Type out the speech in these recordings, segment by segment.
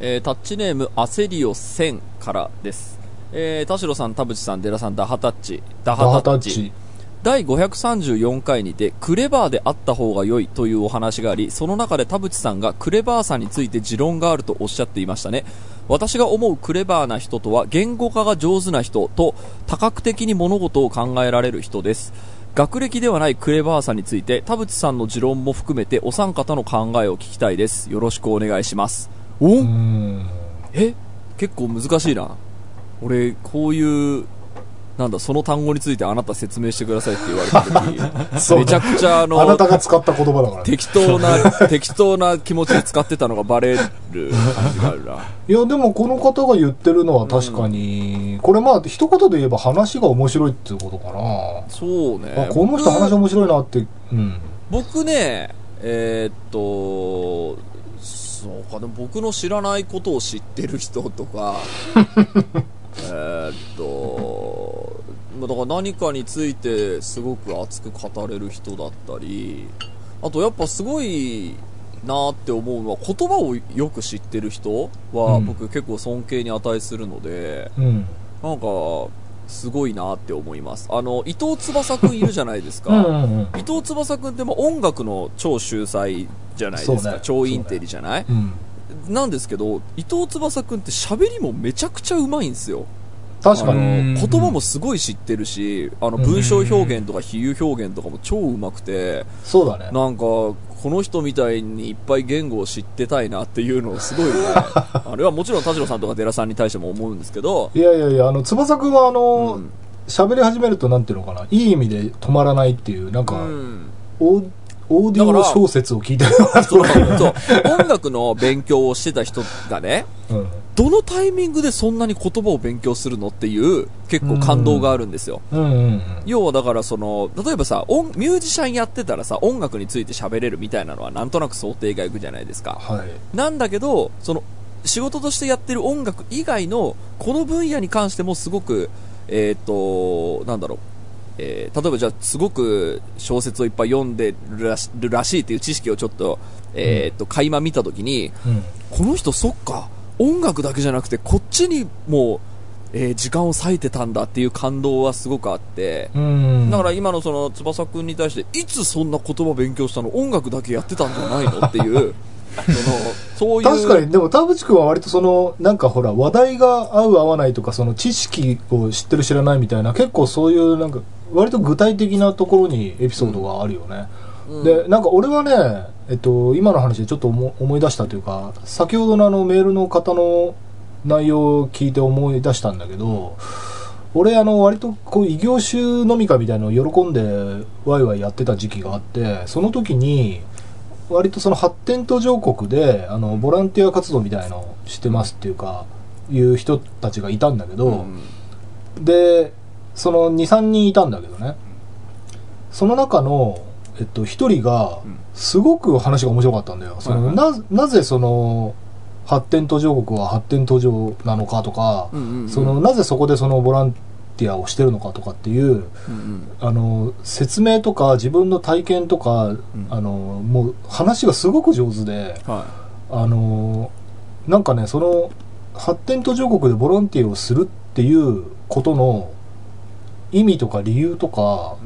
えータッチネームアセリオ1000からです。えー田代さん、田淵さん、デラさん、ダハタッチ。ダダハタッチチ。第534回にてクレバーであった方が良いというお話がありその中で田淵さんがクレバーさについて持論があるとおっしゃっていましたね私が思うクレバーな人とは言語化が上手な人と多角的に物事を考えられる人です学歴ではないクレバーさについて田淵さんの持論も含めてお三方の考えを聞きたいですよろしくお願いしますお？え？結構難しいな俺こういうなんだその単語についてあなた説明してくださいって言われた時めちゃくちゃあのあなたが使った言葉だからね。適当な 適当な気持ちで使ってたのがバレる感じがあるないや、でもこの方が言ってるのは確かに、これまあ、一言で言えば話が面白いっていうことかな。そうねあこの人話面白いなって、うん。僕ねえーっとそうかでも僕の知らないことを知ってる人とか えーっとまあだから何かについてすごく熱く語れる人だったりあとやっぱすごいなって思うのは言葉をよく知ってる人はうん僕結構尊敬に値するので、うん。なんかすごいなって思いますあの伊藤翼くんいるじゃないですか、うん。伊藤翼くんってもう音楽の超秀才じゃないですか、ね。超インテリじゃない、うん。なんですけど伊藤翼くんって喋りもめちゃくちゃうまいんですよ。確かに。言葉もすごい知ってるしあのうん。文章表現とか比喩表現とかも超うまくてそうだね。なんかこの人みたいにいっぱい言語を知ってたいなっていうのをすごいね。あれはもちろん田代さんとか寺さんに対しても思うんですけど、いやいやいや、あの、翼くんはあのうん、喋、り始めるとなんていうのかな、いい意味で止まらないっていう、なんか、うんオーディオ小説を聞いてるよそう音楽の勉強をしてた人がねうん。どのタイミングでそんなに言葉を勉強するのっていう結構感動があるんですよ。要はだからその、例えばさ、音ミュージシャンやってたらさ、音楽について喋れるみたいなのはなんとなく想定がいくじゃないですか。はい。なんだけど、その、仕事としてやってる音楽以外の、この分野に関してもすごく、えっ、と、なんだろう、えー例えばじゃあすごく小説をいっぱい読んでるらしるらしいっていう知識をちょっと、えっ、と、垣間見たときに、うん。この人そっか音楽だけじゃなくてこっちにも、えー時間を割いてたんだっていう感動はすごくあって、うん。だから今のその翼くんに対していつそんな言葉勉強したの？音楽だけやってたんじゃないの？っていう そのそういう。確かに、でも田淵君は割とその、なんかほら、話題が合う合わないとか、その知識を知ってる知らないみたいな、結構そういうなんか、割と具体的なところにエピソードがあるよね。うんで、なんか俺はね、えっと、今の話でちょっと思思い出したというか、先ほどのあのメールの方の内容を聞いて思い出したんだけど、俺あの割とこう異業種飲み会みたいなのを喜んでワイワイやってた時期があって、その時に、割とその発展途上国であのボランティア活動みたいのをしてますっていうかいう人たちがいたんだけど、うんでその23人いたんだけどね。その中の、えっと、1人がうん。すごく話が面白かったんだよ、そのはいななぜその発展途上国は発展途上なのかとか、そのなぜそこでそのボランティアをしてるのかとかっていううんうん。あの説明とか自分の体験とか、ん。あのもう話がすごく上手ではあのなんかねその発展途上国でボランティアをするっていうことの意味とか理由とか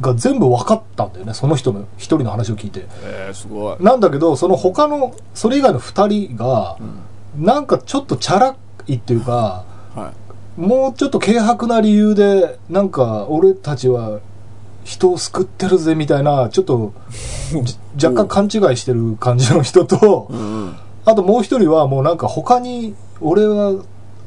が全部分かったんだよねその人の一人の話を聞いて。えー、すごい、なんだけどその他のそれ以外の二人がうん。なんかちょっとチャラいっていうかはい。もうちょっと軽薄な理由でなんか俺たちは人を救ってるぜみたいなちょっと じ若干勘違いしてる感じの人とうんうん。あともう一人はもうなんか他に俺は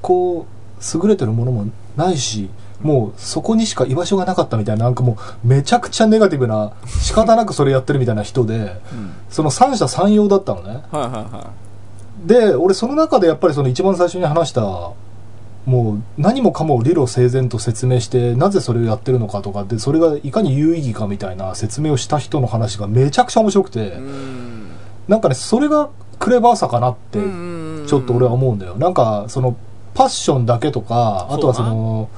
こう優れてるものもないしもうそこにしか居場所がなかったみたいななんかもうめちゃくちゃネガティブな仕方なくそれやってるみたいな人でうん。その三者三様だったのね。はいはいはで俺その中でやっぱりその一番最初に話したもう何もかも理路整然と説明してなぜそれをやってるのかとかでそれがいかに有意義かみたいな説明をした人の話がめちゃくちゃ面白くて、ん。なんかねそれがクレバーさかなってちょっと俺は思うん。だよ。なんか、その、パッションだけとか、あとはその、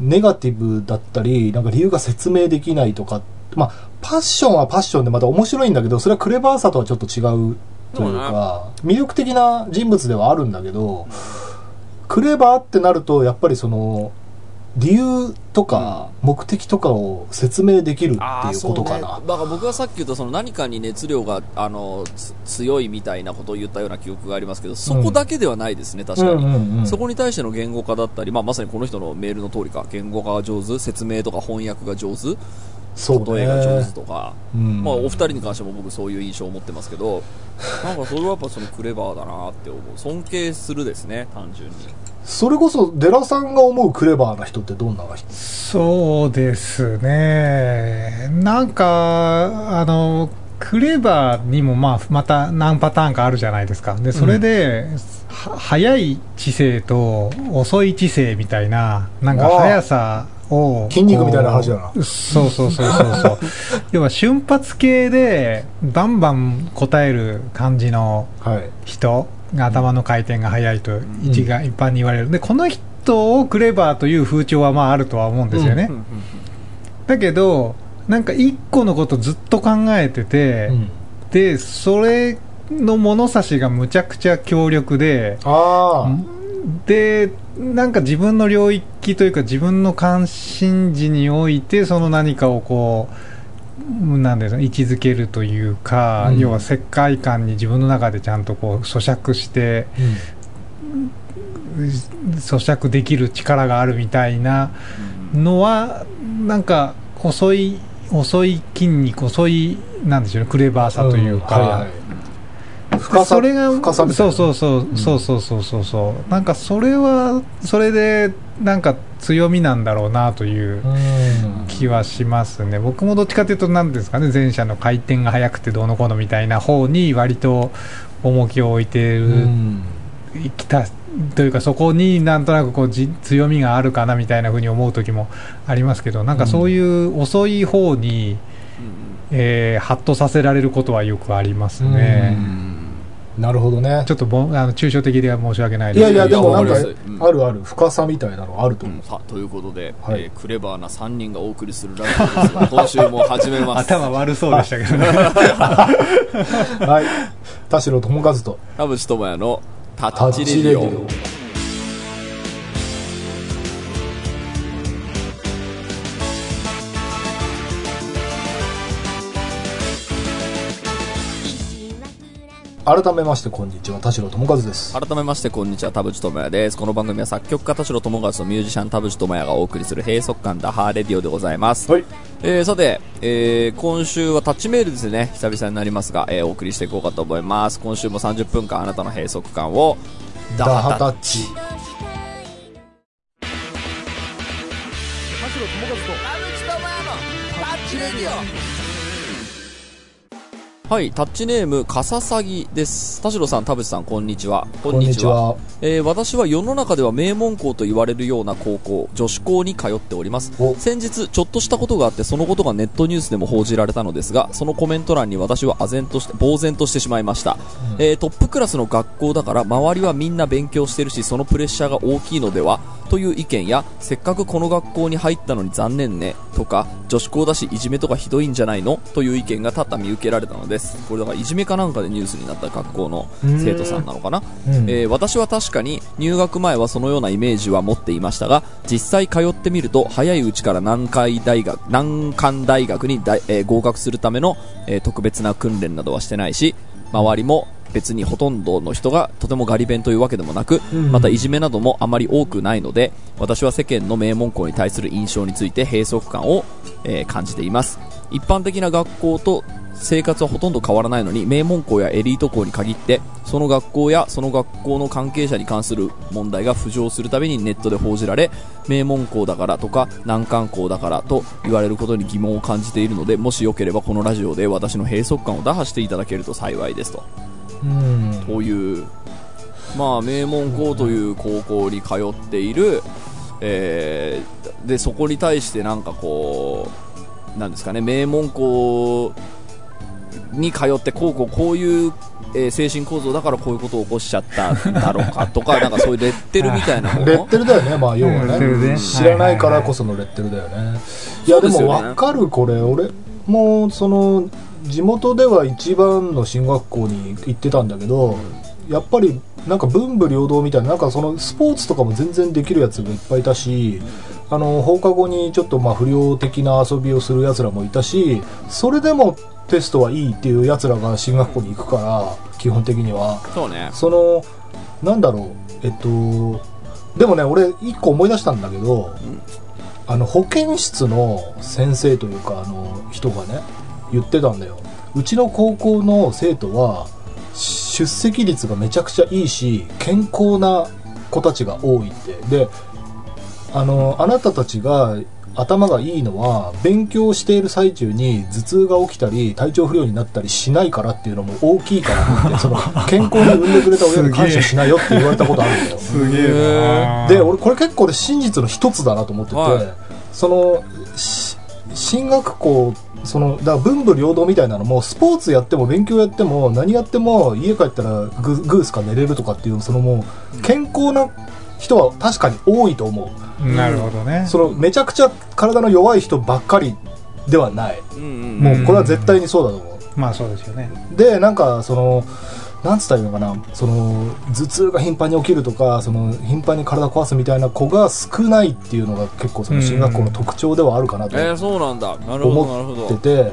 ネガティブだったり、なんか理由が説明できないとか、まあ、パッションはパッションでまた面白いんだけど、それはクレバーさとはちょっと違うというか、魅力的な人物ではあるんだけど、クレバーってなると、やっぱりその、理由とか目的とかを説明できるっていうことかな。ね、だから僕がさっき言ったその何かに熱量があの強いみたいなことを言ったような記憶がありますけど、そこだけではないですね、確かに、うんうんうんそこに対しての言語化だったり、まあ、まさにこの人のメールの通りか、言語化が上手、説明とか翻訳が上手、そう例えが上手ね。とか、うんまあ、お二人に関しても僕そういう印象を持ってますけど、なんかそれはやっぱそのクレバーだなって思う。尊敬するですね、単純に。それこそ、デラさんが思うクレバーな人ってどんな人？そうですね。なんか、あの、クレバーにもまあ、また何パターンかあるじゃないですか。で、それで、は早い知性と遅い知性みたいな、なんか速さを。筋肉みたいな話だなそうそうそうそうそう。要は瞬発系で、バンバン答える感じのはい。頭の回転が速いと一が一般に言われる、でこの人をクレバーという風潮はまああるとは思うんですよね、だけどなんか一個のことずっと考えてて、うん。でそれの物差しがむちゃくちゃ強力で。でなんか自分の領域というか自分の関心事においてその何かをこうなんですか位置づけるというか、うん。要は世界観に自分の中でちゃんとこう咀嚼して咀嚼できる力があるみたいなのはなんか遅い遅い筋肉遅いなんでしょうねクレバーさというか、んはいはい深さそれが深さみたいな。そうそうそう、んそうそうそうそう。そうなんかそれはそれでなんか強みなんだろうなといううん。気はしますね。僕もどっちかというと何ですかね前者の回転が速くてどうのこうのみたいな方に割と重きを置いてうる、んきたというかそこになんとなくこうじ強みがあるかなみたいなふうに思う時もありますけどなんかそういう遅い方に、えーハッとさせられることはよくありますね。うんなるほどね。ちょっとぼあの抽象的で申し訳ないで。すいやいやでもなんかあるある。深さみたいなのあると思う、うん。さあということで、はい。えークレバーな3人がお送りするラジオです。が今週も始めます。頭悪そうでしたけどね。はい。田代智和と。田淵智也のタタッッチレディオ改めましてこんにちは田代智和です。改めましてこんにちは田淵智也です。この番組は作曲家田代智和とミュージシャン田淵智也がお送りする閉塞感ダハーレディオでございます、はい。えーさて、えー今週はタッチメールですね。久々になりますが、えーお送りしていこうかと思います。今週も30分間あなたの閉塞感をダハタッチはいタッチネームかささぎです。田代さん田淵さんこんにちは。ここんにちは。えー私は世の中では名門校と言われるような高校女子校に通っております。お。先日ちょっとしたことがあってそのことがネットニュースでも報じられたのですがそのコメント欄に私は唖然として呆然としてしまいました、えートップクラスの学校だから周りはみんな勉強してるしそのプレッシャーが大きいのではという意見やせっかくこの学校に入ったのに残念ねとか女子校だしいじめとかひどいんじゃないのという意見が多々見受けられたのです。これだからいじめかなんかでニュースになった学校の生徒さんなのかな、うん。えー私は確かに入学前はそのようなイメージは持っていましたが実際通ってみると早いうちから南海大学難関大学に大、えー合格するための、えー特別な訓練などはしてないし周りも別にほとんどの人がとてもガリ勉というわけでもなく、うん。またいじめなどもあまり多くないので私は世間の名門校に対する印象について閉塞感を、えー感じています。一般的な学校と生活はほとんど変わらないのに名門校やエリート校に限ってその学校やその学校の関係者に関する問題が浮上するたびにネットで報じられ名門校だからとか難関校だからと言われることに疑問を感じているのでもしよければこのラジオで私の閉塞感を打破していただけると幸いですとうん。こういう、まあ、名門校という高校に通っている、えーでそこに対してなんかこうなんですかね名門校に通ってこうこうこういう、えー精神構造だからこういうことを起こしちゃったんだろうかとか なんかそういうレッテルみたいなも。のレッテルだよねまあ要はね。ね。知らないからこそのレッテルだよね。い。やでも分かるこれ。俺もその地元では一番の進学校に行ってたんだけど、やっぱりなんか文武両道みたいななんかそのスポーツとかも全然できるやつがいっぱいいたしあの放課後にちょっとまあ不良的な遊びをするやつらもいたしそれでもテストはいいっていうやつらが進学校に行くから基本的には。そうね。そのなんだろうえっとでもね俺一個思い出したんだけど、あの保健室の先生というかあの人がね言ってたんだよ。うちの高校の生徒は出席率がめちゃくちゃいいし健康な子たちが多いって。であのあなたたちが頭がいいのは勉強している最中に頭痛が起きたり体調不良になったりしないからっていうのも大きいからってその健康に産んでくれた親に感謝しないよって言われたことあるんだよ。すげえな。で俺これ結構で真実の一つだなと思ってて、はい。そのし進学校そのだから文武両道みたいなのもスポーツやっても勉強やっても何やっても家帰ったらググースか寝れるとかっていうそのもう健康な人は確かに多いと思う。なるほどね。そのめちゃくちゃ体の弱い人ばっかりではない。うんうんもうこれは絶対にそうだと思う。まあそうですよね。でなんかそのなんつったらいいのかな？その頭痛が頻繁に起きるとかその頻繁に体壊すみたいな子が少ないっていうのが結構その進学校の特徴ではあるかなとえー、そうなんだ。なるほどなるほど。思ってて、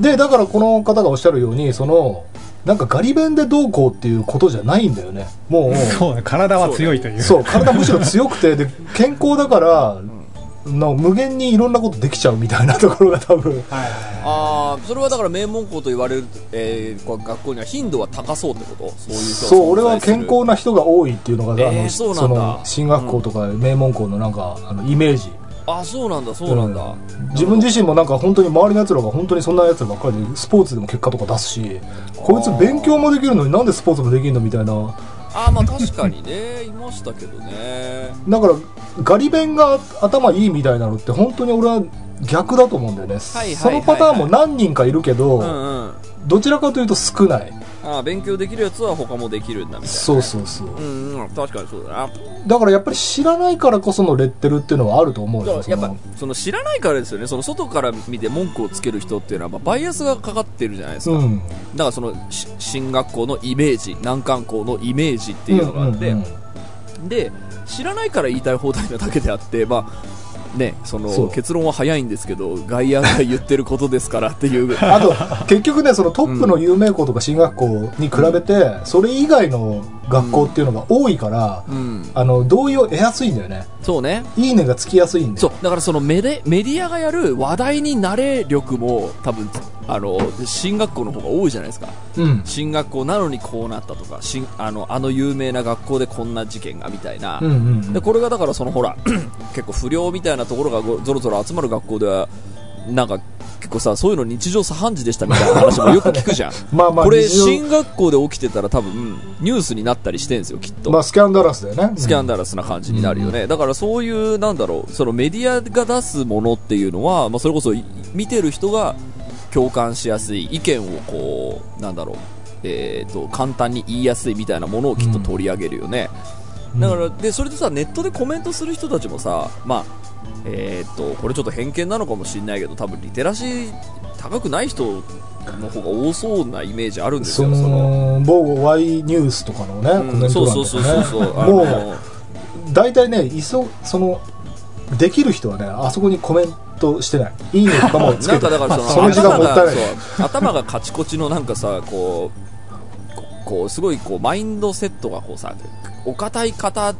でだからこの方がおっしゃるようにそのなんかガリ弁でどうこうっていうことじゃないんだよね。もう。そうね。体は強いという。そう。体むしろ強くてで健康だからの無限にいろんなことできちゃうみたいなところが多分。ああそれはだから名門校と言われる、えー、学校には頻度は高そうってこと？そういうそう俺は健康な人が多いっていうのが、あのえーそうなんだ。の進学校とか名門校のなんかあのイメージ。あそうなんだそうなんだ、うん。自分自身もなんか本当に周りのやつらが本当にそんなやつらばっかりでスポーツでも結果とか出すしこいつ勉強もできるのになんでスポーツもできるのみたいな。ああまあ確かにね。いましたけどね。だからガリ弁が頭いいみたいなのって本当に俺は逆だと思うんだよね、そのパターンも何人かいるけど、うんうんどちらかというと少ない。ああ勉強できるやつは他もできるんだみたいなそうそうそう。うんうん確かにそうだな。だからやっぱり知らないからこそのレッテルっていうのはあると思うやっぱその。知らないからですよね。その外から見て文句をつける人っていうのはまあバイアスがかかってるじゃないですか、うん。だからそのし進学校のイメージ難関校のイメージっていうのがあって、で知らないから言いたい放題なだけであってまあねその結論は早いんですけど外野が言ってることですからっていう。あと結局ねそのトップの有名校とか進学校に比べて、それ以外の学校っていうのが多いから、うん。あの同意を得やすいんだよね。そうね。いいねがつきやすいんだよ。そう。だからそのメデメディアがやる話題になれ力も多分あの進学校の方が多いじゃないですか。うん。進学校なのにこうなったとかしんあのあの有名な学校でこんな事件がみたいな、うんうんでこれがだからそのほら 結構不良みたいなところがごぞろぞろ集まる学校ではなんか結構さそういうの日常茶飯事でしたみたいな話もよく聞くじゃん。まあまあこれ進学校で起きてたら多分ニュースになったりしてんですよきっと、まあスキャンダラスだよね。スキャンダラスな感じになるよね、だからそういうなんだろうそのメディアが出すものっていうのは、まあ、それこそい見てる人が共感しやすい意見をこうなんだろうえー、と簡単に言いやすいみたいなものをきっと取り上げるよね、うん。だからでそれでさネットでコメントする人たちもさまあえー、とこれちょっと偏見なのかもしれないけど多分リテラシー高くない人の方が多そうなイメージあるんですそよそのの。某 Y ニュースとかのね、コメント欄とそうそうそうそうそう。もう大体ねいそそのできる人はねあそこにコメントしてない。いいねとかもつけてなんかだからそのその時間もったいない。頭がカチコチのなんかさこうこうすごいこうマインドセットがこうさお堅い方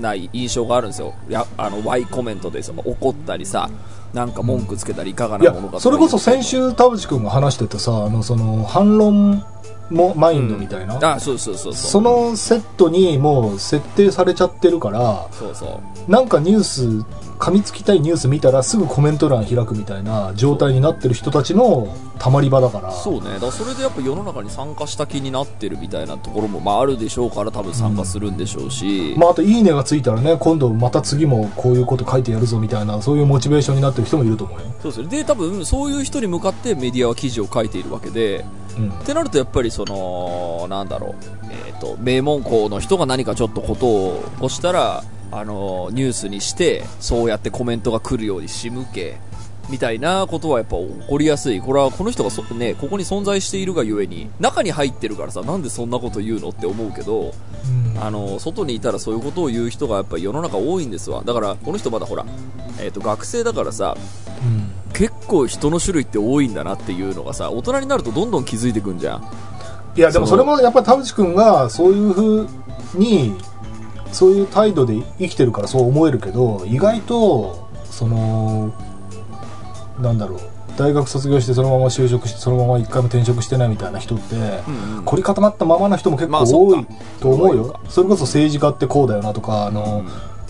ない印象があるんですよ。やあの Y コメントでさ怒ったりさなんか文句つけたりいかがなものかそれこそ先週田淵君が話してたさあのその反論もマインドみたいな、あそうそうそう。そのセットにもう設定されちゃってるからそうそう。なんかニュース噛みつきたいニュース見たらすぐコメント欄開くみたいな状態になってる人たちのたまり場だから。そうね。だからそれでやっぱ世の中に参加した気になってるみたいなところもまああるでしょうから多分参加するんでしょうし、まあ、あと「いいね」がついたらね今度また次もこういうこと書いてやるぞみたいなそういうモチベーションになってる人もいると思うよ、そうですよで多分そういう人に向かってメディアは記事を書いているわけでうん。ってなるとやっぱりそのなんだろう、えー、と名門校の人が何かちょっとことを起こしたらあのニュースにしてそうやってコメントが来るように仕向けみたいなことはやっぱ起こりやすい。これはこの人がそ、ね、ここに存在しているがゆえに、中に入ってるからさ、なんでそんなこと言うのって思うけど、うんあの、外にいたらそういうことを言う人がやっぱ世の中多いんですわ。だから、この人まだほら、えっ、と、学生だからさ、うん結構人の種類って多いんだなっていうのがさ、大人になるとどんどん気づいてくんじゃん。いやでもそれもやっぱり田淵君がそういうふうにそういう態度で生きてるからそう思えるけど意外とそのなんだろう大学卒業してそのまま就職してそのまま一回も転職してないみたいな人って、うんうん。凝り固まったままの人も結構多いと思うよ。多いのか、それこそ政治家ってこうだよなとかあの、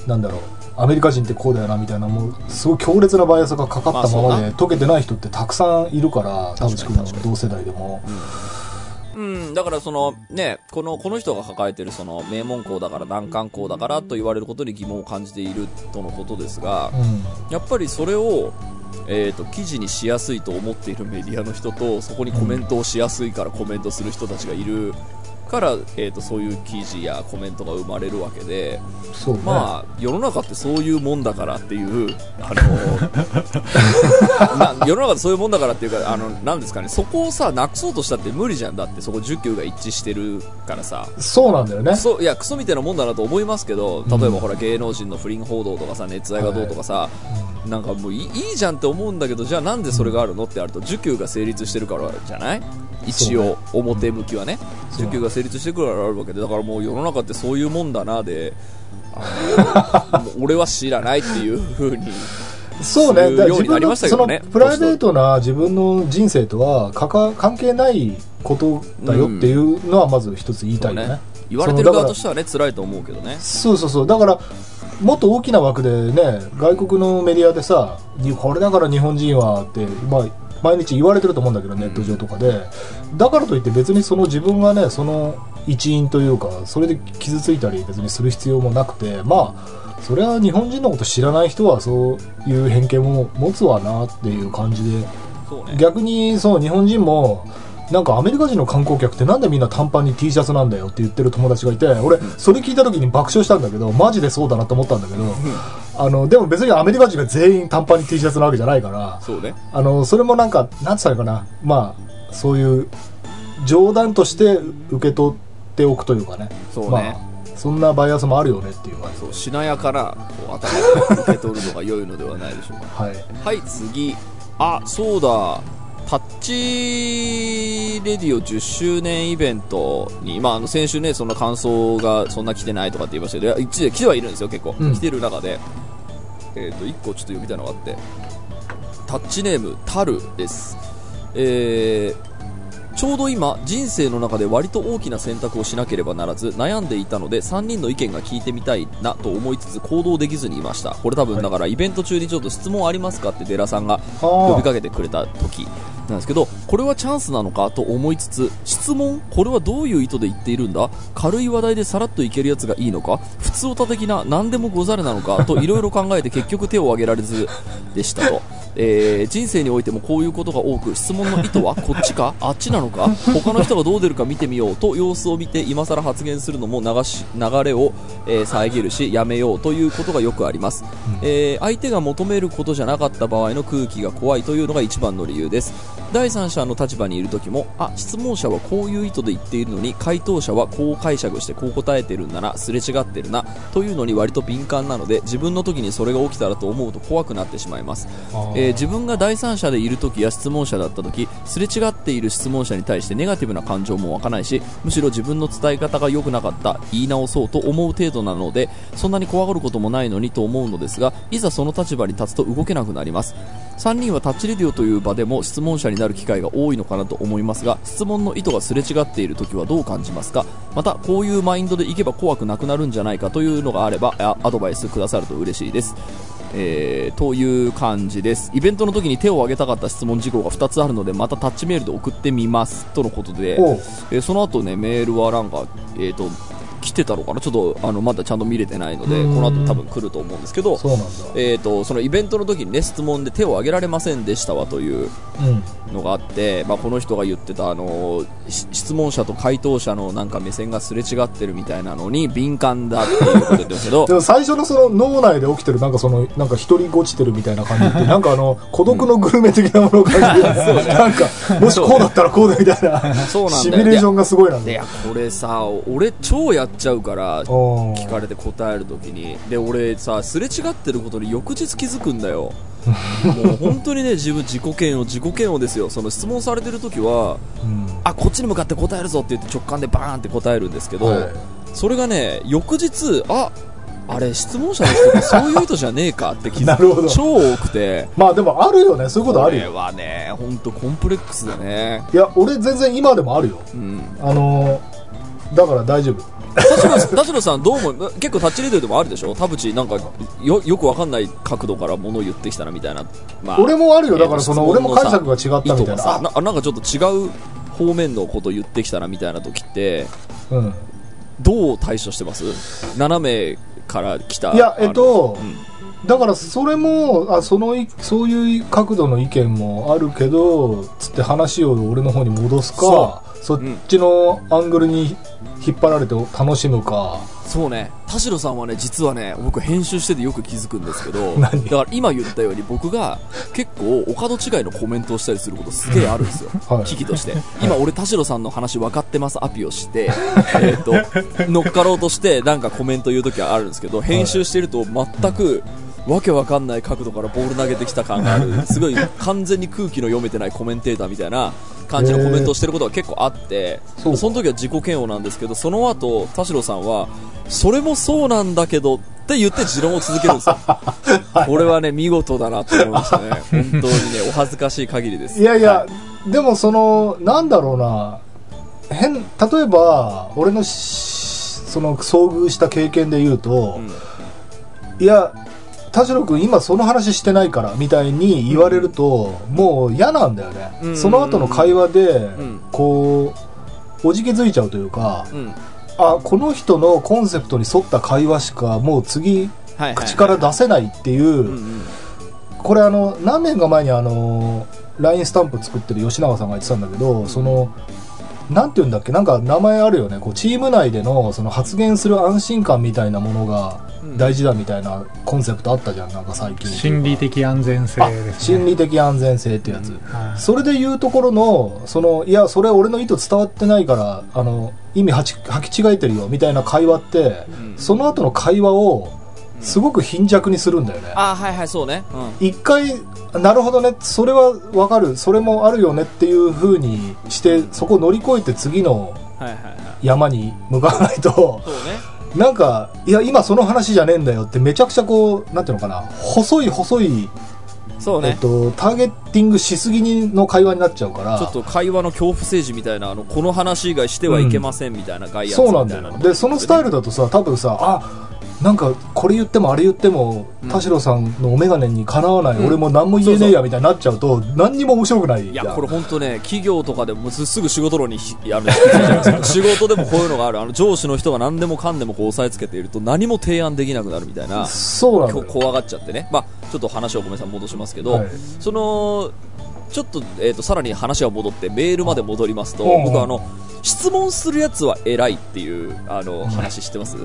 なんだろうアメリカ人ってこうだよなみたいなもうすごい強烈なバイアスがかかったまままあで解けてない人ってたくさんいるから田確かに淵君の同世代でも。うん、だからそのね、この、この人が抱えてるその名門校だから難関校だからと言われることに疑問を感じているとのことですが、うん。やっぱりそれを、えー、と記事にしやすいと思っているメディアの人とそこにコメントをしやすいからコメントする人たちがいるから、えー、とそういう記事やコメントが生まれるわけで、ね。まあ世の中ってそういうもんだからっていうあの な世の中ってそういうもんだからっていうかあのなんですかねそこをさなくそうとしたって無理じゃん。だってそこ10級が一致してるからさ。そうなんだよね。そういやクソみたいなもんだなと思いますけど例えばほら芸能人の不倫報道とかさ熱愛がどうとかさ、なんかもういいいいじゃんって思うんだけどじゃあなんでそれがあるのってあると受給が成立してるからじゃない？一応表向きはね。給が成立してるからあるわけでだからもう世の中ってそういうもんだなで俺は知らないっていう風にそうね。だから自ようになりま分のそのしたけどねプライベートな自分の人生とはかか関係ないことだよっていうのはまず一つ言いたいよね。そうね言われてる側としてはね辛いと思うけどねそうそうそう。だから、もっと大きな枠でね、外国のメディアでさ、にこれだから日本人はって、まあ、毎日言われてると思うんだけど、ネット上とかで。だからといって別にその自分がね、その一員というか、それで傷ついたり別にする必要もなくて、まあ、それは日本人のこと知らない人はそういう偏見も持つわなっていう感じで、逆にそう日本人もなんかアメリカ人の観光客ってなんでみんな短パンに T シャツなんだよって言ってる友達がいて俺それ聞いた時に爆笑したんだけどマジでそうだなと思ったんだけどあのでも別にアメリカ人が全員短パンに T シャツなわけじゃないからそうね。あのそれもなんかなんつったらいいかな。まあそういう冗談として受け取っておくというかね。そうね。まあそんなバイアスもあるよねっていう。そうしなやかなこう頭で受け取るのが良いのではないでしょうか。はい。はい次。あそうだタッチレディオ10周年イベントに、まあ、あの先週ねそんな感想がそんな来てないとかって言いましたけど一来てはいるんですよ結構、うん。来てる中で、えー、と1個ちょっと読みたいのがあって。タッチネームタルです。えーちょうど今人生の中で割と大きな選択をしなければならず悩んでいたので3人の意見が聞いてみたいなと思いつつ行動できずにいました。これ多分だからイベント中にちょっと質問ありますかってデラさんが呼びかけてくれた時なんですけどこれはチャンスなのかと思いつつ質問これはどういう意図で言っているんだ？軽い話題でさらっといけるやつがいいのか？普通オタ的な何でもござれなのか？といろいろ考えて結局手を挙げられずでしたと、えー人生においてもこういうことが多く質問の意図はこっちか？あっちなのか？他の人がどう出るか見てみようと様子を見て今更発言するのも流し流れを、えー遮るしやめようということがよくあります、えー相手が求めることじゃなかった場合の空気が怖いというのが一番の理由です。第三者の立場にいる時もあ質問者はこういう意図で言っているのに回答者はこう解釈してこう答えてるんだなすれ違ってるなというのに割と敏感なので自分の時にそれが起きたらと思うと怖くなってしまいます。えー自分が第三者でいる時や質問者だった時すれ違っている質問者者に対してネガティブな感情も湧かないしむしろ自分の伝え方が良くなかった言い直そうと思う程度なのでそんなに怖がることもないのにと思うのですがいざその立場に立つと動けなくなります。3人はタッチレディオという場でも質問者になる機会が多いのかなと思いますが質問の意図がすれ違っている時はどう感じますか？またこういうマインドでいけば怖くなくなるんじゃないかというのがあればアドバイスくださると嬉しいです。えーという感じです。イベントの時に手を挙げたかった質問事項が2つあるのでまたタッチメールで送ってみます。とのことで、えーその後ねメールはなんか、えー、と来てたのかな？ちょっとあのまだちゃんと見れてないのでうん。この後多分来ると思うんですけどそ。えー、とそのイベントの時にね質問で手を挙げられませんでしたわといううん。のがあって、まあ、この人が言ってたあのし質問者と回答者のなんか目線がすれ違ってるみたいなのに敏感だっていうこと言ってますけど でも最初のその脳内で起きてるなんかそのなんか一人ごちてるみたいな感じって なんかあの孤独のグルメ的なものを感じる、なんかもしこうだったらこうだみたいなそうなんシミュレーションがすごいなんだいやこれさ俺超やっちゃうから聞聞かれて答えるときに。で俺さすれ違ってることに翌日気づくんだよ。もう本当にね自分自己嫌悪自己嫌悪ですよ。その質問されてる時はうん。あこっちに向かって答えるぞって言って直感でバーンって答えるんですけど、はい。それがね翌日ああれ質問者の人ってそういう意図じゃねえかって気づ なるほど。く超多くて。まあでもあるよね。そういうことあるこれよはね本当コンプレックスだね。いや俺全然今でもあるよ。うん。あのーだから大丈夫 田代さんどう思う？結構タッチレディオでもあるでしょ？田淵なんかよよくわかんない角度から物を言ってきたなみたいな、まあ俺もあるよ。だからそのえー俺も解釈が違ったみたいな。ななんかちょっと違う方面のことを言ってきたなみたいな時ってうん。どう対処してます？斜めから来たいやえっとうん。だからそれもあそのいそういう角度の意見もあるけどつって話を俺の方に戻すかそっちのアングルに引っ張られて楽しむか、そうね。田代さんはね実はね僕編集しててよく気づくんですけど 何？だから今言ったように僕が結構お門違いのコメントをしたりすることすげえあるんですよ、はい。危機として。今俺田代さんの話分かってますアピをして えっと乗っかろうとしてなんかコメント言う時はあるんですけど編集してると全くわけわかんない角度からボール投げてきた感がある。すごい完全に空気の読めてないコメンテーターみたいな感じのコメントをしてることが結構あって。その時は自己嫌悪なんですけどその後田代さんはそれもそうなんだけどって言って持論を続けるんですよ。これはね見事だなと思いましたね。本当にねお恥ずかしい限りです。いやいや、はでもそのなんだろうな変例えば俺のしその遭遇した経験で言うと、うん。いや田代君今その話してないからみたいに言われると、もう嫌なんだよね、うん。その後の会話で、ん。こうおじけづいちゃうというか、うん。あこの人のコンセプトに沿った会話しかもう次口から出せないっていう、うんうん。これあの何年か前にあの LINE スタンプ作ってる吉永さんが言ってたんだけどそのなんて言うんだっけ？なんか名前あるよね。こうチーム内でのその発言する安心感みたいなものが大事だみたいなコンセプトあったじゃん。なんか最近。心理的安全性あですね。心理的安全性ってやつ、はい。それで言うところのそのいやそれ俺の意図伝わってないからあの意味はち履き違えてるよみたいな会話って、うん。その後の会話をすごく貧弱にするんだよね、あはいはいそうね。うん。一回なるほどね。それはわかる。それもあるよねっていう風にしてそこを乗り越えて次の山に向かわないと。そうね。なんかいや今その話じゃねえんだよってめちゃくちゃこうなんていうのかな。細い細い、そうね。えっと、ターゲッティングしすぎの会話になっちゃうから。ちょっと会話の恐怖政治みたいなあのこの話以外してはいけませんみたいな概要そうなんだよ。でそのスタイルだとさ多分さあなんかこれ言ってもあれ言っても、うん。田代さんのお眼鏡にかなわない、うん。俺も何も言えねえやみたいになっちゃうと何にも面白くない。いやこれ本当ね企業とかでもすすぐ仕事論にひあの引き継いじゃいますけど 仕事でもこういうのがある。あの上司の人が何でもかんでもこう押さえつけていると何も提案できなくなるみたいなそうな怖がっちゃってね、まあ、ちょっと話をごめんなさい戻しますけど、はい。そのちょっと,、えー、とさらに話は戻ってメールまで戻りますと、うん僕はあの質問するやつは偉いっていうあの話知ってます、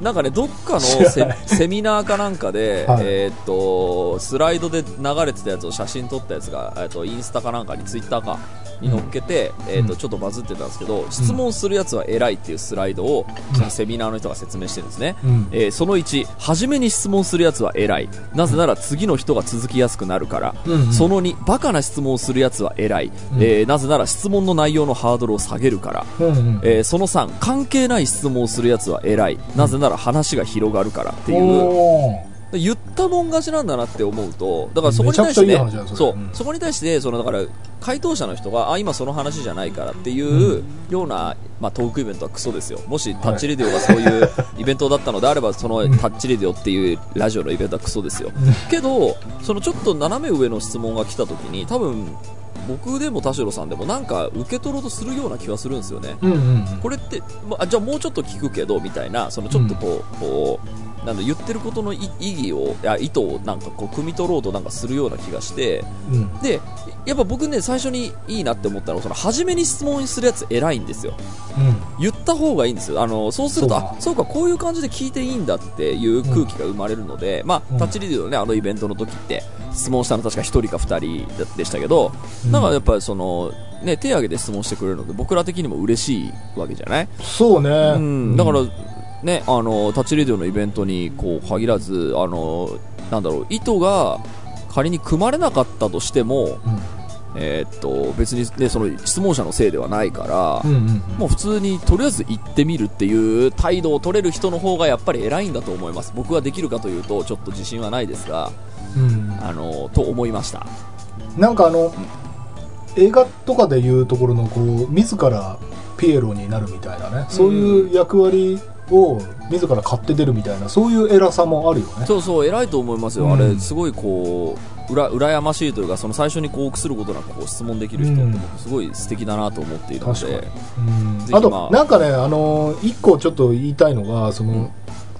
なんかねどっかのセミナーかなんかで、はい。えー、とスライドで流れてたやつを写真撮ったやつが、えー、とインスタかなんかにツイッターかに載っけて、えー、とうんちょっとバズってたんですけど、質問するやつは偉いっていうスライドをそのセミナーの人が説明してるんですね、うん。えーその1初めに質問するやつは偉い。なぜなら次の人が続きやすくなるから、うんうん。その2バカな質問をするやつは偉い、うん。えーなぜなら質問の内容のハードルを下げるから、うんうん。えーその3関係ない質問をするやつは偉い。なぜなら話が広がるからっていう。言ったもん勝ちなんだなって思うとだからそこに対して、ねそう、うん。そこに対してそのだから回答者の人があ今その話じゃないからっていうような、まあ、トークイベントはクソですよ。もしタッチレディオがそういうイベントだったのであればそのタッチレディオっていうラジオのイベントはクソですよ。けどそのちょっと斜め上の質問が来た時に多分僕でも田代さんでもなんか受け取ろうとするような気はするんですよね。うんうんうんこれって、まあ、じゃあもうちょっと聞くけどみたいなそのちょっとこう,、こうなんだ言ってることの意意義をいや意図をなんかこう汲み取ろうとなんかするような気がしてうん。でやっぱ僕ね最初にいいなって思ったのはその初めに質問するやつ偉いんですよ。言った方がいいんですよ。あのそうするとそうか。あそうかこういう感じで聞いていいんだっていう空気が生まれるので、まうん。あタッチリディのねあのイベントの時って質問したの確か1人か2人でしたけど、うん。なんかやっぱりそのね手挙げて質問してくれるので僕ら的にも嬉しいわけじゃない？そうね、うん、だから、ね、あのタッチレディオのイベントにこう限らずあのなんだろう意図が仮に組まれなかったとしても、えーっと別に、ね、その質問者のせいではないから、うんうんうん。もう普通にとりあえず行ってみるっていう態度を取れる人の方がやっぱり偉いんだと思います。僕はできるかというとちょっと自信はないですがうん。あのと思いました。なんかあの、映画とかでいうところのこう自らピエロになるみたいなね、そういう役割を自ら買って出るみたいなそういう偉さもあるよね。そうそう偉いと思いますよ、うん。あれすごいこううら羨ましいというかその最初にこう臆することなくこう質問できる人ってうん。僕すごい素敵だなと思っているので、うん。あと、まあ。なんかねあの一個ちょっと言いたいのがその、うん。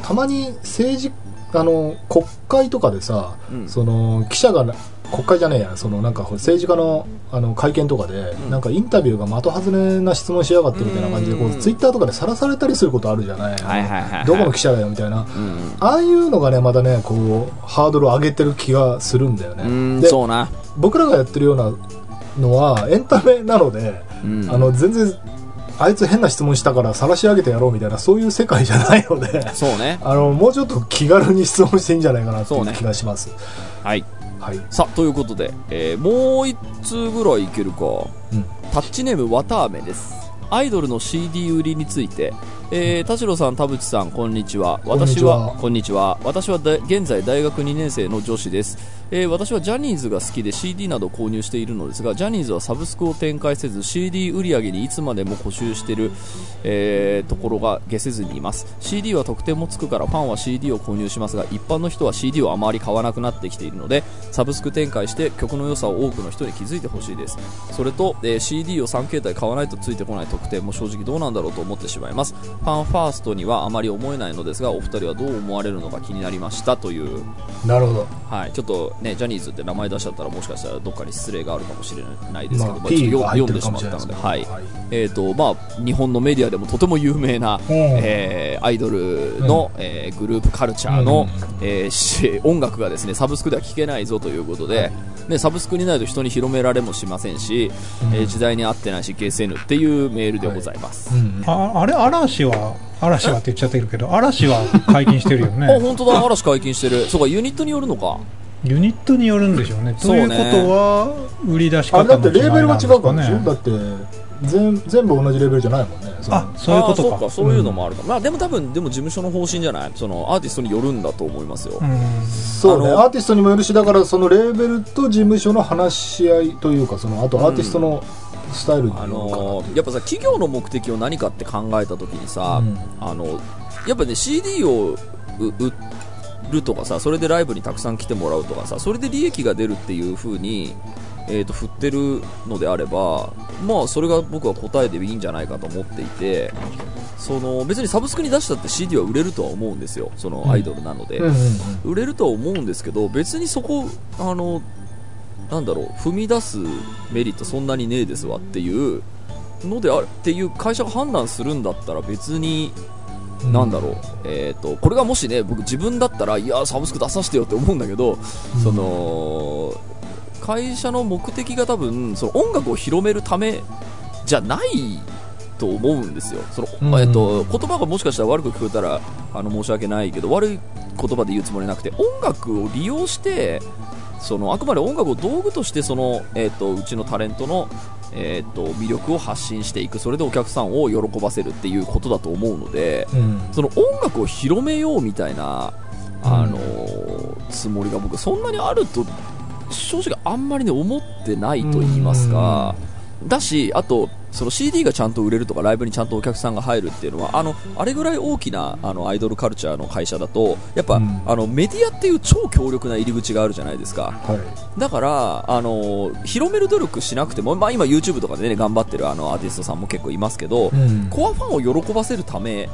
たまに政治あの国会とかでさ、うん。その記者がな国会じゃねえやそのなんか政治家のあの会見とかで、ん。なんかインタビューが的外れな質問しやがってみたいな感じでこう、うん。ツイッターとかでさらされたりすることあるじゃない,、はいはいはいはい。どこの記者だよみたいな。うんああいうのがねまたねこうハードルを上げてる気がするんだよね、うんでそうな、僕らがやってるようなのはエンタメなので、うん。あの全然あいつ変な質問したから晒し上げてやろうみたいなそういう世界じゃないのでそうね。あのもうちょっと気軽に質問していいんじゃないかなっていう気がします、はいはい、さあということで、えーもう一通ぐらいいけるか。うん。タッチネームわたあめです。アイドルの CD 売りについて、えー田代さん田淵さんこんにちは。私は。はこんにちは。私はだ現在大学2年生の女子です、えー私はジャニーズが好きで CD など購入しているのですがジャニーズはサブスクを展開せず CD 売り上げにいつまでも固執している、えーところが消せずにいます。CD は特典もつくからファンは CD を購入しますが一般の人は CD をあまり買わなくなってきているのでサブスク展開して曲の良さを多くの人に気づいてほしいです。それと、えー CD を3形態買わないとついてこない特典も正直どうなんだろうと思ってしまいますファンファーストにはあまり思えないのですがお二人はどう思われるのか気になりましたという。なるほど。はい、ちょっとね、ジャニーズって名前出しちゃったらもしかしたらどっかに失礼があるかもしれないですけど、まあまあちょっと読んでしまったので、はい。えーとまあ、日本のメディアでもとても有名な、えーアイドルの、えーグループカルチャーの、えーし音楽がですねサブスクでは聴けないぞということで、ね、サブスクにないと人に広められもしませんし、えー時代に合ってないし消せぬっていうメールでございます。うんうん。ああれ嵐は嵐はって言っちゃってるけど嵐は解禁してるよ あね本当だ。嵐解禁してる。そうかユニットによるのか。ユニットによるんでしょうね。というそうねことは売り出しあれだって方の違いレーベルが違うからねだって全全部同じレベルじゃないもんねあそういうことか。そうかそういうのもあるか、まあでも多分でも事務所の方針じゃない？そのアーティストによるんだと思いますよ、うん。そうね。アーティストにもよるしだからそのレーベルと事務所の話し合いというかそのあとアーティストのスタイルあるかなっていう。のーやっぱさ企業の目的を何かって考えた時にさ、うん。あのやっぱね CD をう売るとかさそれでライブにたくさん来てもらうとかさそれで利益が出るっていう風にえー、と振ってるのであれば、まあ、それが僕は答えでいいんじゃないかと思っていてその別にサブスクに出したって CD は売れるとは思うんですよ。そのアイドルなので、売れるとは思うんですけど別にそこあのなんだろう踏み出すメリットそんなにねえですわっていうのであるっていう会社が判断するんだったら別にうん。なんだろう、えー、とこれがもしね僕自分だったらいやサブスク出させてよって思うんだけど、その会社の目的が多分その音楽を広めるためじゃないと思うんですよ。その、うん。えっと言葉がもしかしたら悪く聞こえたらあの申し訳ないけど悪い言葉で言うつもりなくて音楽を利用してそのあくまで音楽を道具としてその、えっとうちのタレントの、えっと魅力を発信していく。それでお客さんを喜ばせるっていうことだと思うのでうん。その音楽を広めようみたいな、あのつもりが僕そんなにあると正直あんまりね思ってないと言いますか、だしあとその CD がちゃんと売れるとかライブにちゃんとお客さんが入るっていうのはあのあれぐらい大きなあのアイドルカルチャーの会社だとやっぱ、うん。あのメディアっていう超強力な入り口があるじゃないですか。はい。だからあの広める努力しなくても、まあ、今 YouTube とかでね頑張ってるあのアーティストさんも結構いますけど、うん。コアファンを喜ばせるため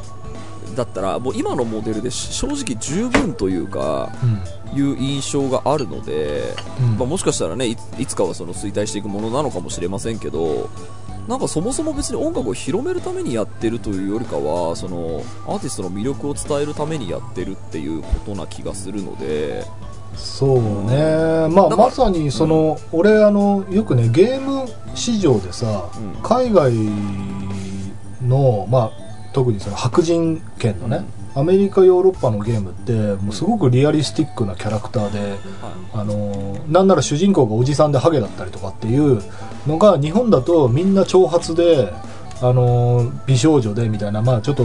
だったらもう今のモデルでし正直十分というかいう印象があるので、うん。まあ、もしかしたらねいつかはその衰退していくものなのかもしれませんけどなんかそもそも別に音楽を広めるためにやってるというよりかはそのアーティストの魅力を伝えるためにやってるっていうことな気がするので。そうね、まあ、まさにその、俺あのよくねゲーム市場でさ、うん。海外の、まあ、特にその白人圏のね、アメリカヨーロッパのゲームってもうすごくリアリスティックなキャラクターで、あのなんなら主人公がおじさんでハゲだったりとかっていうのが日本だとみんな長髪で、あの美少女でみたいな、まあ、ちょっと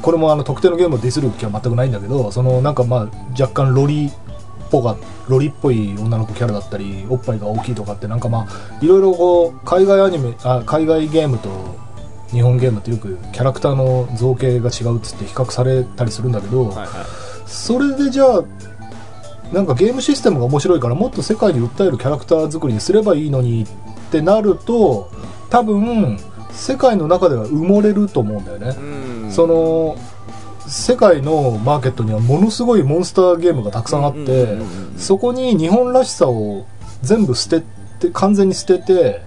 これもあの特定のゲームをディスる気は全くないんだけどそのなんかまあ若干ロリっぽがロリっぽい女の子キャラだったりおっぱいが大きいとかってなんかまあいろいろこう海外アニメあ海外ゲームと日本ゲームってよくキャラクターの造形が違うっつって比較されたりするんだけど、はいはいそれでじゃあなんかゲームシステムが面白いからもっと世界に訴えるキャラクター作りにすればいいのにってなると多分世界の中では埋もれると思うんだよね、うん。その世界のマーケットにはものすごいモンスターゲームがたくさんあって、うんうんうんうんそこに日本らしさを全部捨てて完全に捨てて、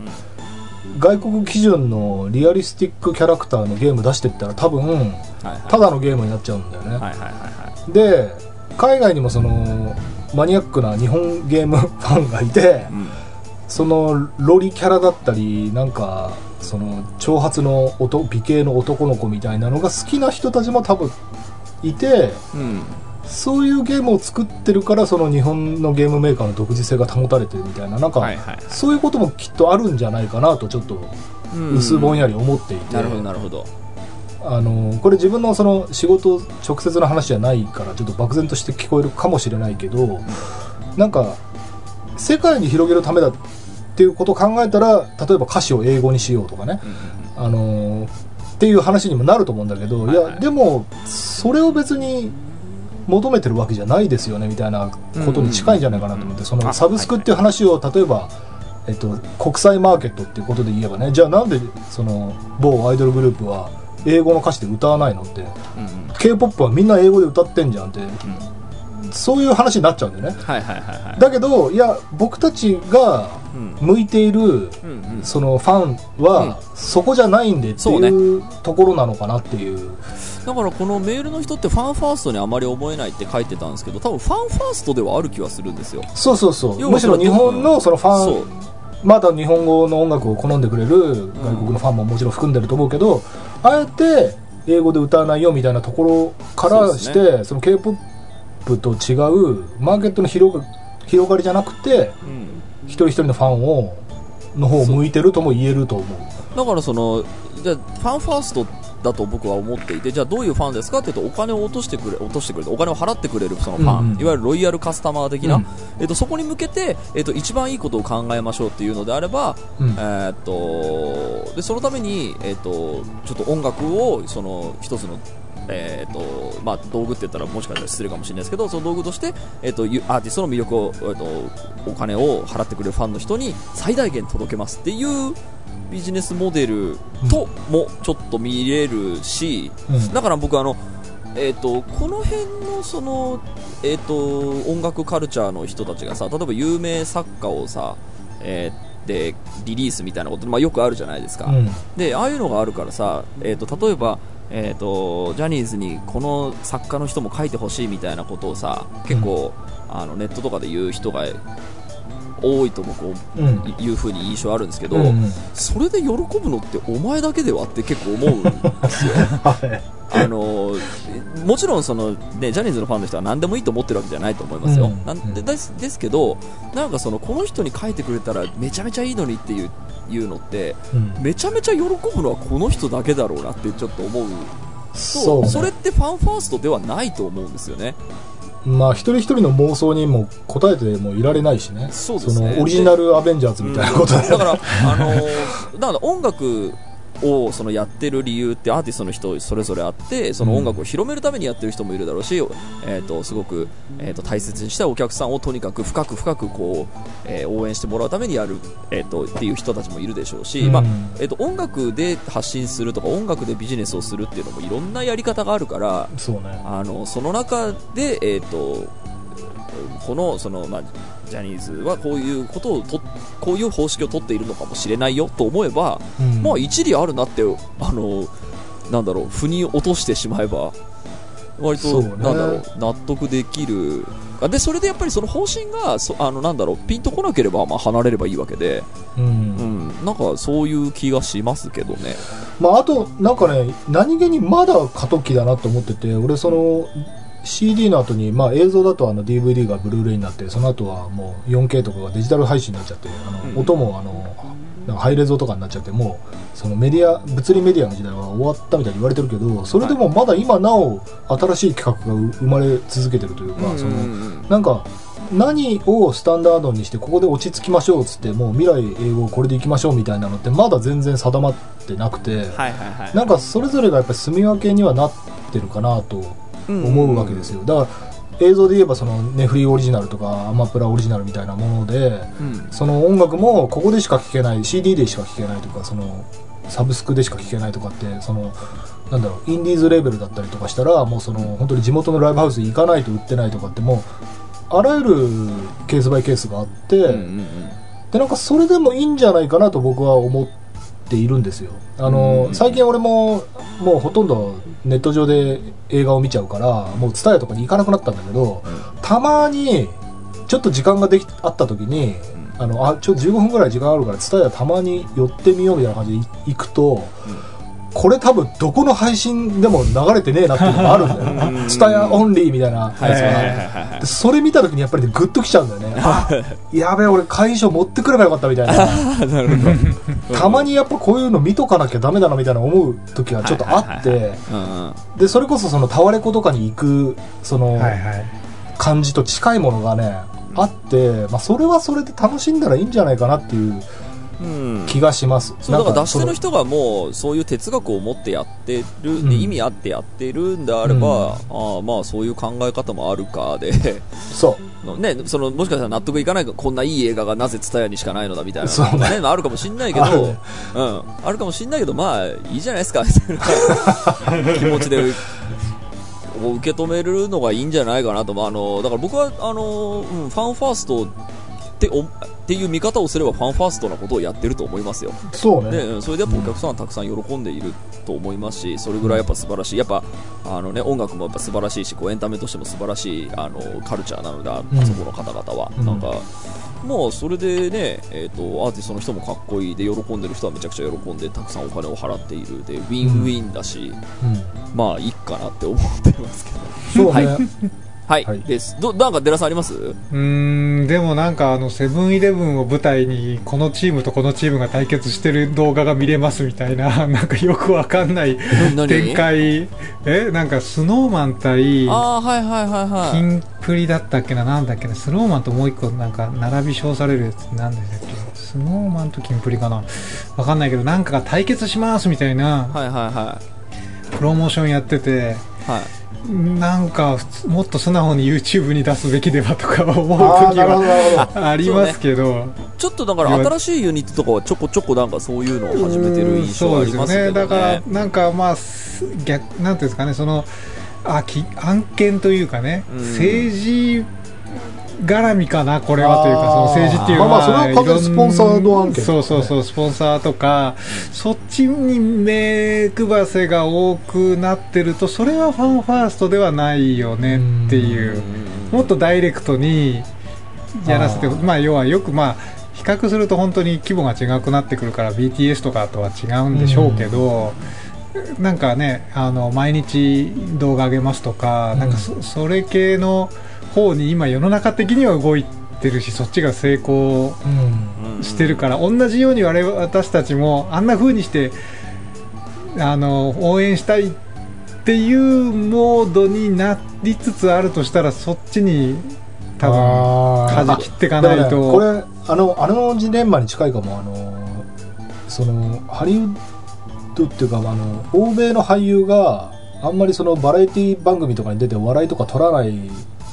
外国基準のリアリスティックキャラクターのゲーム出してったら多分はいはい。ただのゲームになっちゃうんだよね、はいはいはいはい。で海外にもそのマニアックな日本ゲームファンがいてうん。そのロリキャラだったりなんかその長髪の男美形の男の子みたいなのが好きな人たちも多分いてうんそういうゲームを作ってるからその日本のゲームメーカーの独自性が保たれてるみたいななんか、はいはいはい。そういうこともきっとあるんじゃないかなとちょっと薄ぼんやり思っていて、なるほどなるほど。あのこれ自分のその仕事直接の話じゃないからちょっと漠然として聞こえるかもしれないけどなんか世界に広げるためだっていうことを考えたら例えば歌詞を英語にしようとかね、あのっていう話にもなると思うんだけど、いはいはい。やでもそれを別に求めてるわけじゃないですよねみたいなことに近いんじゃないかなと思って、そのあサブスクっていう話を例えば、えっと、国際マーケットっていうことで言えばねじゃあなんでその某アイドルグループは英語の歌詞で歌わないのってうんうん。K p o p はみんな英語で歌ってんじゃんってうんそういう話になっちゃうんだよね。はいはいはいはい。だけどいや僕たちがうん。向いているうんうん。そのファンはそこじゃないんでってそういうところなのかなっていう。だからこのメールの人ってファンファーストにあまり思えないって書いてたんですけど多分ファンファーストではある気はするんですよ。そうそうそう。むしろ日本のそのフそう。ァンまだ日本語の音楽を好んでくれる外国のファンももちろん含んでると思うけど、あえて英語で歌わないよみたいなところからしそうてその k p o p と違うマーケットの広が広がりじゃなくてうん。一人一人のファンをの方を向いてるとも言えると思う。だからそのじゃあファンファーストだと僕は思っていてじゃあどういうファンですかって言うとお金を落としてくれ落としてくれてお金を払ってくれるそのファン、うん。うんいわゆるロイヤルカスタマー的な、うん。えっとそこに向けて、えっと一番いいことを考えましょうっていうのであれば、うん。えーっとでそのために、えーっとちょっと音楽をその一つのえーっとまあ、道具って言ったらもしかしたら失礼かもしれないですけどその道具として、えーっとゆアーティストの魅力を、えーっとお金を払ってくれるファンの人に最大限届けますっていうビジネスモデルともちょっと見れるし、うん。だから僕あの、えー、とこの辺のその、えー、と音楽カルチャーの人たちがさ例えば有名作家をさ、えーでリリースみたいなこと、まあ、よくあるじゃないですか、うん。でああいうのがあるからさ、えー、と例えば、えー、とジャニーズにこの作家の人も書いてほしいみたいなことをさ結構、あのネットとかで言う人が多いと僕うん。いうふうに印象あるんですけど、うんうん。それで喜ぶのってお前だけではって結構思うんですよ。はい。あのもちろんその、ね、ジャニーズのファンの人は何でもいいと思ってるわけじゃないと思いますよ、うん。なんでですですけどなんかそのこの人に書いてくれたらめちゃめちゃいいのにっていういうのってうん。めちゃめちゃ喜ぶのはこの人だけだろうなってちょっと思う。とそうね。それってファンファーストではないと思うんですよね。まあ一人一人の妄想にも答えてもいられないしね。そうですね。のオリジナルアベンジャーズみたいなことで、だから、あのーだから音楽をそのやってる理由ってアーティストの人それぞれあってその音楽を広めるためにやってる人もいるだろうし、えー、とすごく、えー、と大切にしたいお客さんをとにかく深く深くこう、えー応援してもらうためにやる、えー、とっていう人たちもいるでしょうし、うん。まあえー、と音楽で発信するとか音楽でビジネスをするっていうのもいろんなやり方があるからそうね。あのその中で、えー、とこのその、まあ、ジャニーズはこういうことをとこういう方式を取っているのかもしれないよと思えば、うん。まあ一理あるなってあのなんだろう腑に落としてしまえば割と、ね。なんだろう納得できる。あでそれでやっぱりその方針がそあのなんだろうピンとこなければまあ離れればいいわけで、うん。うん、なんかそういう気がしますけどね。まあ、あとなんかね何気にまだ過渡期だなと思ってて俺その CD の後にまあ映像だとあの DVD がブルーレイになってその後はもう 4K とかがデジタル配信になっちゃってあの、うん。音もあのなんかハイレゾとかになっちゃってもうそのメディア物理メディアの時代は終わったみたいに言われてるけどそれでもまだ今なお新しい企画が生まれ続けてるというか、そのなんか何をスタンダードにしてここで落ち着きましょうっつってもう未来英語これでいきましょうみたいなのってまだ全然定まってなくて、なんかそれぞれがやっぱり住み分けにはなってるかなと思うわけですよ、だから映像で言えばそのネフリオリジナルとかアマプラオリジナルみたいなものでうん。その音楽もここでしか聴けない CD でしか聴けないとかそのサブスクでしか聴けないとかってそのなんだろうインディーズレベルだったりとかしたらもうその本当に地元のライブハウスに行かないと売ってないとかってもうあらゆるケースバイケースがあって、でなんかそれでもいいんじゃないかなと僕は思っているんですよ。あの、うん。最近俺ももうほとんどネット上で映画を見ちゃうからもう TSUTAYA とかに行かなくなったんだけどたまにちょっと時間ができあった時にあのあちょっと15分ぐらい時間あるから TSUTAYA たまに寄ってみようみたいな感じで行くと、これ多分どこの配信でも流れてねえなっていうのがあるんだよ。うん。ね TSUTAYA オンリーみたいなやつが、それ見た時にやっぱりねグッときちゃうんだよね。あ やべえ俺会員証持ってくればよかったみたいな。たまにやっぱこういうの見とかなきゃダメだなみたいな思う時がちょっとあって、でそれこそそのタワレコとかに行くその感じと近いものがね、あって、まあ、それはそれで楽しんだらいいんじゃないかなっていううん気がします、そうだから出し手のそ人がもうそういう哲学を持ってやってる、うん。で意味あってやってるんであれば、ああまあそういう考え方もあるかで。そう。のね、そのもしかしたら納得いかないかこんないい映画がなぜ蔦屋にしかないのだみたいな。そうのがねあるかもしんないけど。あるね。うん、あるかもしんないけどまあいいじゃないですか。みたいな気持ちで受け止めるのがいいんじゃないかなと、まあ、あのだから僕はあの、うん、ファンファーストっておっていう見方をすればファンファーストなことをやってると思いますよ。そうね。それでやっぱお客さんはたくさん喜んでいると思いますしそれぐらいやっぱ素晴らしいやっぱあの、ね、音楽もやっぱ素晴らしいしこうエンタメとしても素晴らしいあのカルチャーなのであうんあそこの方々は、うん。なんかもうそれでね、えー、とアーティストの人もかっこいいで喜んでる人はめちゃくちゃ喜んでたくさんお金を払っている。でウィンウィンだし、うん。まあいいかなって思ってますけど。そうね、は いはい、はい。です。どなんかデラさんあります？うーんでもなんかあのセブンイレブンを舞台にこのチームとこのチームが対決してる動画が見れますみたいな なんかよくわかんない何？展開。えなんかスノーマン対ああはいはいはいはい。キンプリだったっけな？なんだっけな？スノーマンともう一個なんか並び称されるやつなんでしたっけ？スノーマンとキンプリかな？わかんないけどなんかが対決しますみたいなはいはいはプロモーションやってていはいなんかもっと素直に YouTube に出すべきではとか思う時はありますけど、ちょっとだから新しいユニットとかはちょこちょこなんかそういうのを始めてる印象はありますけどね。そうですよね。だからなんかまあす逆なんていうんですかねそのあき案件というかね、うん。政治絡みかなこれはというかその政治っていうのは、まあまあそれは完スポンサード案件。そうそうそうスポンサーとかそっちに目配せが多くなってるとそれはファンファーストではないよねっていう。もっとダイレクトにやらせてあー。まあ要はよくまあ比較すると本当に規模が違くなってくるから BTS とかとは違うんでしょうけど、なんかねあの毎日動画上げますとか、うんなんかそそれ系の方に今世の中的には動いてるしそっちが成功うん。してるから、同じように我々私たちもあんな風にしてあの応援したいっっていうモードになりつつあるとしたらそっちに多分舵切っていかないと。これあのあのジレンマに近いかもあのそのハリウッドっていうかあの欧米の俳優があんまりそのバラエティ番組とかに出て笑いとか取らない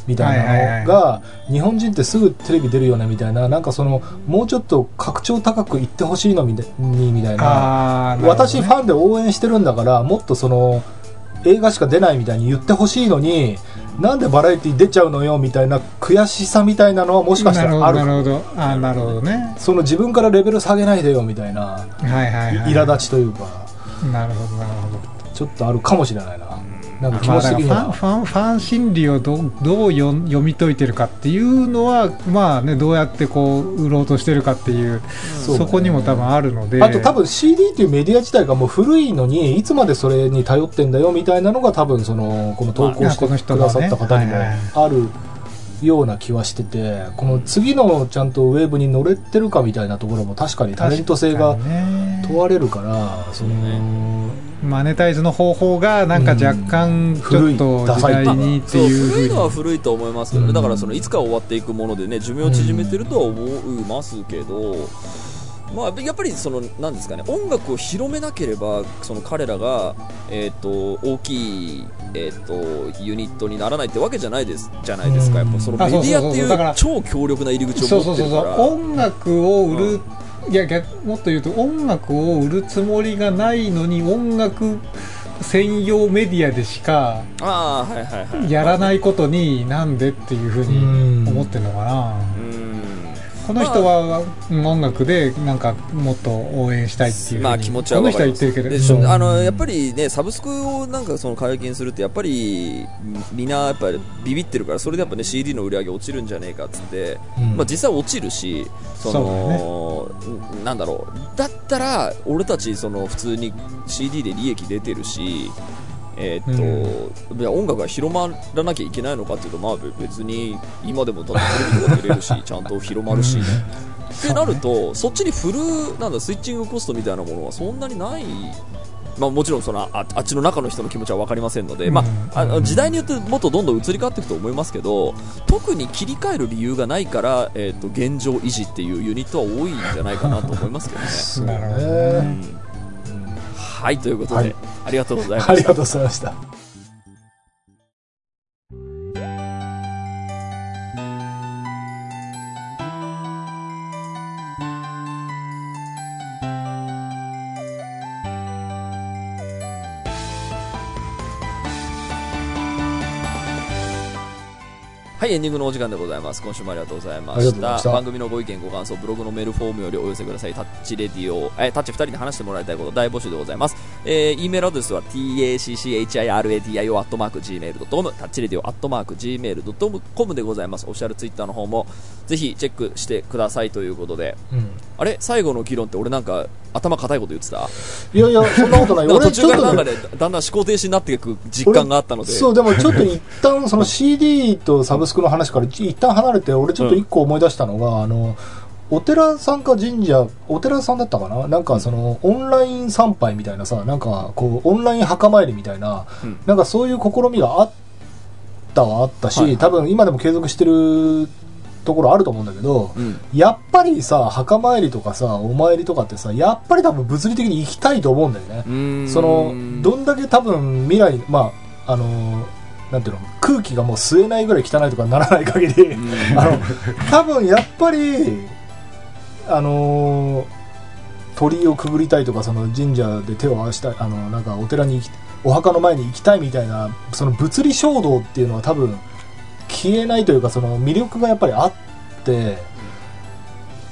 みたいなのが、日本人ってすぐテレビ出るよねみたいななんかそのもうちょっと格調高く言ってほしいのみたいにみたいな。ね。私ファンで応援してるんだからもっとその映画しか出ないみたいに言ってほしいのになんでバラエティ出ちゃうのよみたいな悔しさみたいなのはもしかしたらある。なるほど。あーなるほどね。その自分からレベル下げないでよみたいなはいはいはい苛立ちというか。なるほどなるほど。ちょっとあるかもしれないななんか気まあ持ち的に。だからファンは、ファンファン心理をどうどう読読み解いてるかっていうのはまあねどうやってこう売ろうとしてるかっていうそうそこにも多分あるので。あと多分 CD っていうメディア自体がもう古いのにいつまでそれに頼ってんだよみたいなのが多分そのこの投稿してくださった方にもあるような気はしててこの次のちゃんとウェーブに乗れてるかみたいなところも確かにタレント性が問われるからそのマネタイズの方法がなんか若干ちょっと時代にっていうふ古い。のは古いと思いますけどね、うんだからそのいつか終わっていくものでね寿命を縮めてるとは思いますけど、まあ、やっぱりそのなんですかね音楽を広めなければその彼らが、えー、と大きい、えー、とユニットにならないってわけじゃないですじゃないですか、うんやっぱそのメあディアっていそう超強力な入り口を持ってるから音楽を売る、いや逆もっと言うと音楽を売るつもりがないのに音楽専用メディアでしかやらないことになんでっていうふうに思ってるのかな、うんこの人はうん音楽でなんかもっと応援したいっていうまあ気持ちはこの人はわかります。言ってるけど。でしょ。うん。あのやっぱりねサブスクをなんかその解禁するってやっぱりみんなやっぱりビビってるからそれでやっぱね CD の売り上げ落ちるんじゃねえかっつって、うん。まあ実際落ちるしそのんなんだろう。だったら俺たちその普通に CD で利益出てるしえーっといや音楽が広まらなきゃいけないのかっていうと、まあ、べ別に今でもだってテレビとか出れるし ちゃんと広まるし、ってなるとそっちに振るなんだスイッチングコストみたいなものはそんなにない、まあ、もちろんそのああっちの中の人の気持ちは分かりませんので、まあ、あの時代によってもっとどんどん移り変わっていくと思いますけど特に切り替える理由がないから、えー、と現状維持っていうユニットは多いんじゃないかなと思いますけどね。なるほどね。うんはいということで、はいありがとうございました。ありがとうございましたはい、エンディングのお時間でございます。今週もありがとうございました。した番組のご意見、ご感想、ブログのメールフォームよりお寄せください。タッチレディオ、えータッチ2人で話してもらいたいこと大募集でございます。えー、E メールアドレスは tacchiradio.gmail.com、タッチレディオ .gmail.com でございます。オフィシャルツイッターの方もぜひチェックしてくださいということで、うんあれ？最後の議論って俺なんか頭固いこと言ってた？いやいやそんなことない俺ちょっと途中からなんかね、だんだん思考停止になっていく実感があったので。そうでもちょっと一旦その CD とサブスクの話から一旦離れて俺ちょっと一個思い出したのが、あのお寺さんか神社お寺さんだったかななんかそのオンライン参拝みたいなさなんかこうオンライン墓参りみたいな、うんなんかそういう試みがあったはあったし、はいはい多分今でも継続してるところあると思うんだけど、うん。やっぱりさ墓参りとかさお参りとかってさやっぱり多分物理的に行きたいと思うんだよね、そのどんだけ多分未来にまああのなんていうの空気がもう吸えないぐらい汚いとかならない限り、うん。あの多分やっぱりあの鳥居をくぐりたいとかその神社で手を合わしたいあのなんかお寺に行きお墓の前に行きたいみたいなその物理衝動っていうのは多分消えないというかその魅力がやっぱりあって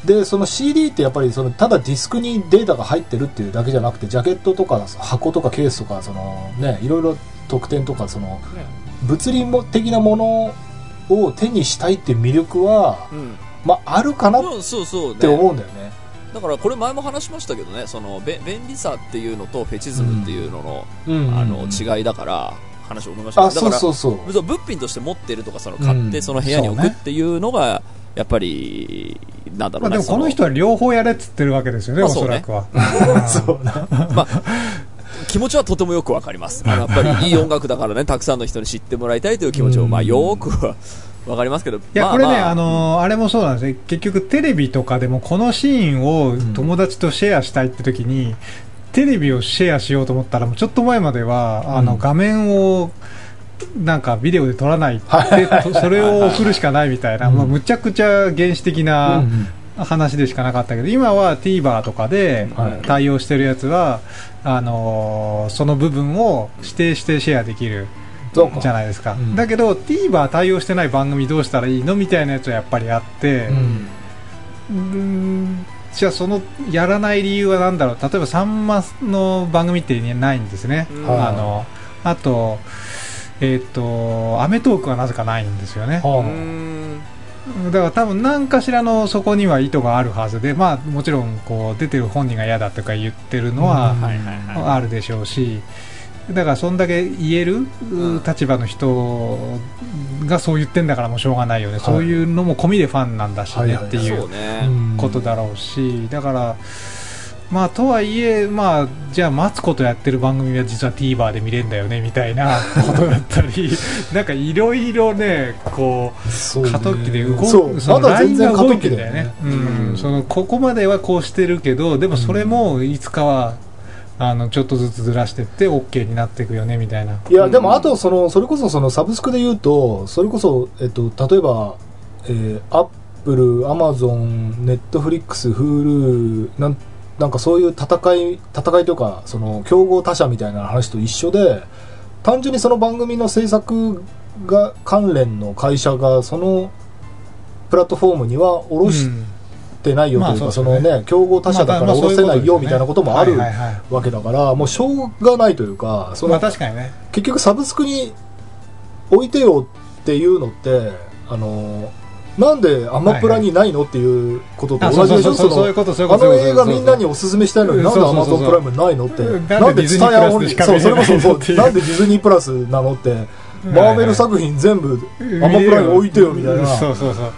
でその CD ってやっぱりそのただディスクにデータが入ってるっていうだけじゃなくてジャケットとか箱とかケースとかそのねいろいろ特典とかその物理的なものを手にしたいっていう魅力は、うん。まあ、あるかなっそうそうそう、ね、て思うんだよね。だからこれ前も話しましたけどねそのべ便利さっていうのとフェチズムっていうのの,、うん。あの違いだから話を思いましたあそうけどだからそうそうそう物品として持ってるとかその買ってうんその部屋に置くっていうのがやっぱりなんだろうな、まあでもこの人は両方やれっつってるわけですよね、まあおそらくは。そうねまあ気持ちはとてもよくわかります。やっぱりいい音楽だからね、たくさんの人に知ってもらいたいという気持ちも、まあ、よくはわかりますけど。いや、まあこれね、まあのーあれもそうなんですね。結局、テレビとかでもこのシーンを友達とシェアしたいって時に、テレビをシェアしようと思ったら、もうちょっと前までは、あの、うん画面を、なんかビデオで撮らないで、とそれを送るしかないみたいな、うん。まあ、むちゃくちゃ原始的うんな話でしかなかったけど、今は TVer とかではい。対応してるやつは、あのーその部分を指定してシェアできるじゃないですか、うん。だけど TVer 対応してない番組どうしたらいいのみたいなやつはやっぱりあって、うんじゃあそのやらない理由は何だろう？例えばさんまの番組ってないんですね、うんはい。あのあとえっ、と『アメトーーク』はなぜかないんですよね。だから多分何かしらのそこには意図があるはずでまあもちろんこう出てる本人が嫌だとか言ってるのは。あるでしょうしだからそんだけ言えるん。立場の人がそう言ってんだからもうしょうがないよね、い。そういうのも込みでファンなんだしねっていうことだろうし。だからまあとはいえまあじゃあ待つことやってる番組は実は TVer で見れるんだよねみたいな ことだったりなんかいろいろねこうね。過渡期で動くそのまだ全然 LINE 過渡期が動いてんだだよね。よね。ううん。ん、そのここまではこうしてるけどでもそれもいつかはあのちょっとずつずらしていって OK になっていくよねみたいな。いや、でもあとその、それこそそのサブスクで言うと、それこそ、えっと、例えば、えー、アップル、アマゾン、ネットフリックス、 Huluなんなんかそういう戦い、戦いというか、その、競合他社みたいな話と一緒で、単純にその番組の制作が、関連の会社が、その、プラットフォームには下ろしうんてないよというか、まあそのね、競合他社だからまあ下ろせないよみたいなこともあるわけだから、もうしょうがないというか、そのまあ確かにね。結局サブスクに置いてよっていうのってあのなんでアマプラにないのっていうこととあ同じでしょ？そうそうそうそういうことそういうことあの映画みんなにおすすめしたいのになんでアマゾンプライムないのって？うん。なんでなんでディズニーそうそれこそそう。なんでディズニープラスなのって？マーベル作品全部アマプラに置いてよみたいな。そうそうそう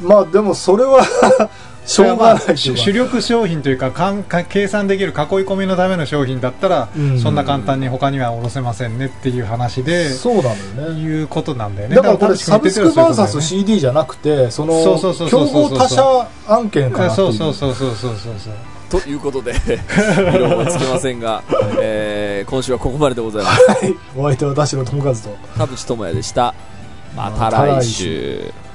まあでもそれは しょうがないというか主主力商品というかかんか計算できる囲い込みのための商品だったら、うん。そんな簡単に他には卸せませんねっていう話で、そうなのよね。いうことなんだよね。だからこれサブスク田淵君言ってるような VS CD じゃなくてそのそうそうそう競そうそう。合他社案件かなっていそうそうそうそうそうそうそう。ということで、色もつきませんが、えー今週はここまででございます。お相手は田代智和と。田淵智也でした。また来週。